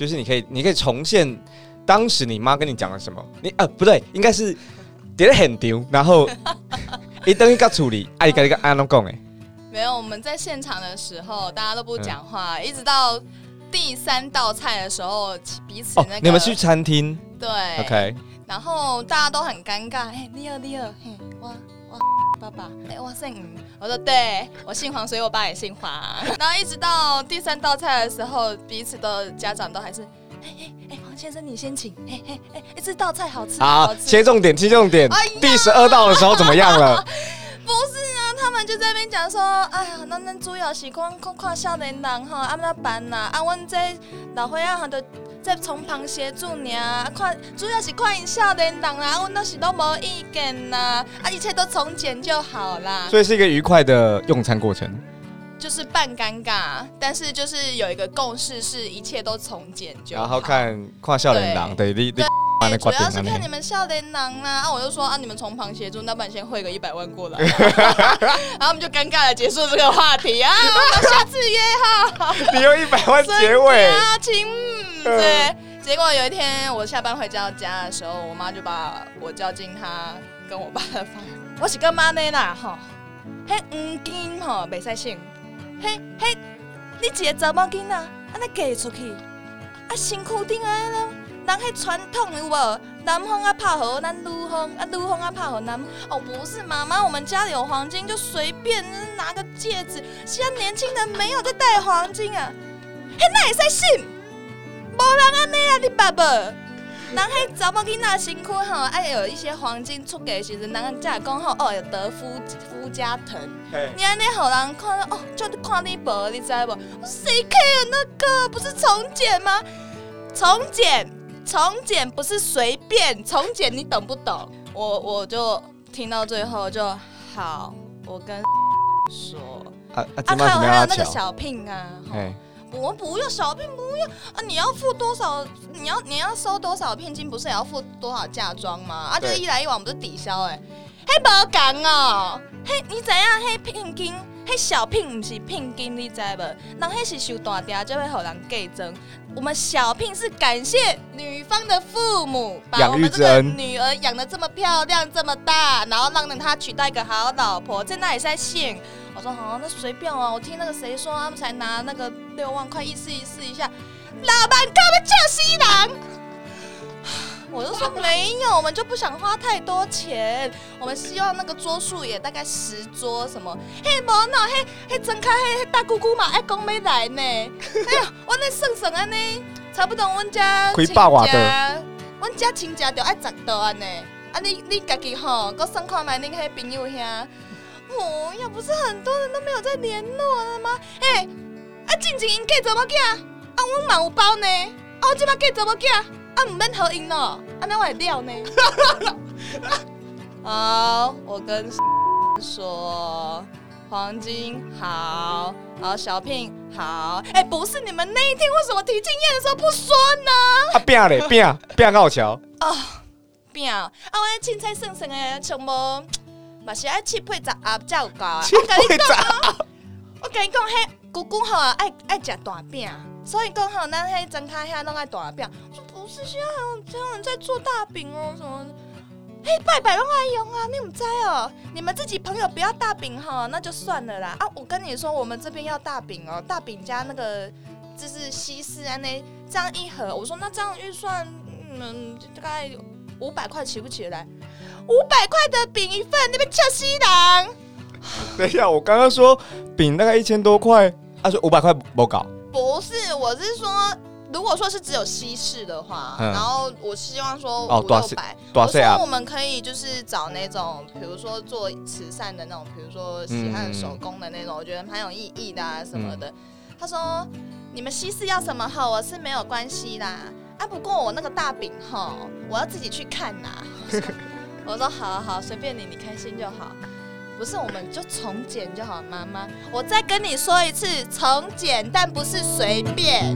就是你可以，你可以重现当时你妈跟你讲了什么？你呃不对，应该是跌得很丢，然后 一等一个处理，哎，跟一个安龙讲哎，没有，我们在现场的时候，大家都不讲话，一直到第三道菜的时候，彼此那个你们去餐厅？对，OK，然后大家都很尴尬，嘿，你二你二，嘿，哇哇爸爸，哎，我姓吴，我说对我姓黄，所以我爸也姓黄。然后一直到第三道菜的时候，彼此的家长都还是，哎哎哎，黄先生你先请，哎哎哎，这道菜好吃，好。切重点，切重点。第十二道的时候怎么样了？不是啊，他们就在那边讲说，哎呀，那那主要是看看看少年人哈，啊那办呐，啊阮这老伙仔哈都在从旁协助你啊，看主要是看少年人啊，我那是都无意见呐，啊一切都从简就好啦。所以是一个愉快的用餐过程，就是半尴尬，但是就是有一个共识，是一切都从简就好。然后看看少年人，对你你。主要是看你们笑脸郎啦，啊，我就说啊，你们从旁协助，那不然先汇个一百万过来，然后我们就尴尬的结束这个话题啊，下次约哈。你用一百万结尾啊，亲，对。结果有一天我下班回家家的时候，我妈就把我叫进她跟我爸的房，我是干妈呢啦，哈，嘿黄金哈袂使信，嘿嘿，你一个查某囡仔，安尼嫁出去，啊辛苦顶安尼。人迄传统有无？男方啊拍好，咱女方啊女方啊拍好男。哦，不是妈妈，我们家里有黄金，就随便拿个戒指。现在年轻人没有在戴黄金啊，嘿，那也使信？无人安尼啊，你爸爸。人迄查某囡仔辛苦吼，爱有一些黄金出给时阵，人才会讲吼哦，有得夫夫家疼。你安尼互人看哦，就看你无，你知无？谁 care 那个？不是重简吗？重简。重简不是随便重简，你懂不懂？我我就听到最后就好，我跟 说啊啊，还有还有那个小聘啊，我不要小聘，不要啊！你要付多少？你要你要收多少聘金？不是也要付多少嫁妆吗？啊，就一来一往不是抵消哎，嘿，无讲哦，嘿，你怎样？嘿，聘金。嘿小聘不是聘金，你知无？人嘿是受大嗲就会互人嫁妆。我们小聘是感谢女方的父母，把我们这个女儿养的这么漂亮、这么大，然后让她娶到一个好老婆。在那里在信，我说好，那随便哦。我听那个谁说，他们才拿那个六万块，意思意思一下，老板干嘛叫新郎？我就说没有，我们就不想花太多钱，我们希望那个桌数也大概十桌什么。嘿，无喏，嘿，嘿，睁开嘿，大姑姑嘛爱公没来呢。哎呀，我那算算安尼，差不多阮家亲家，阮家亲家就爱十多安尼。啊，你你家己吼，搁算看卖恁迄朋友遐。哦，要不是很多人都没有在联络了吗？哎，啊，静静因嫁怎么嫁？啊，阮嘛有包呢。啊，我即摆嫁怎么嫁？啊，唔免合音咯，啊，那我还料呢。好，我跟说黄金好，好小聘好。哎，不是你们那一天为什么提经验的时候不说呢？啊，变嘞变变好桥。哦，变啊！我咧凊彩算算诶，全部嘛是爱七配十鸭才有够啊。七配十鸭，我跟你讲，嘿，姑姑吼爱爱食大饼，所以讲吼，咱迄睁开遐拢爱大饼。是现在还有这样人在做大饼哦，什么？嘿，拜拜拢爱用啊，你唔知哦？你们自己朋友不要大饼哈，那就算了啦。啊，我跟你说，我们这边要大饼哦，大饼加那个就是西式啊那这样一盒。我说那这样预算，嗯，大概五百块起不起来？五百块的饼一份，那边叫西郎。等一下，我刚刚说饼大概一千多块，他说五百块不搞。不是，我是说。如果说是只有西式的话，然后我希望说五六百，我说我们可以就是找那种，比如说做慈善的那种，比如说喜欢手工的那种，我觉得蛮有意义的啊什么的。他说你们西式要什么哈，我是没有关系啦，啊不过我那个大饼哈，我要自己去看呐。我说好好随便你，你开心就好。不是我们就从简就好，妈妈，我再跟你说一次，从简但不是随便。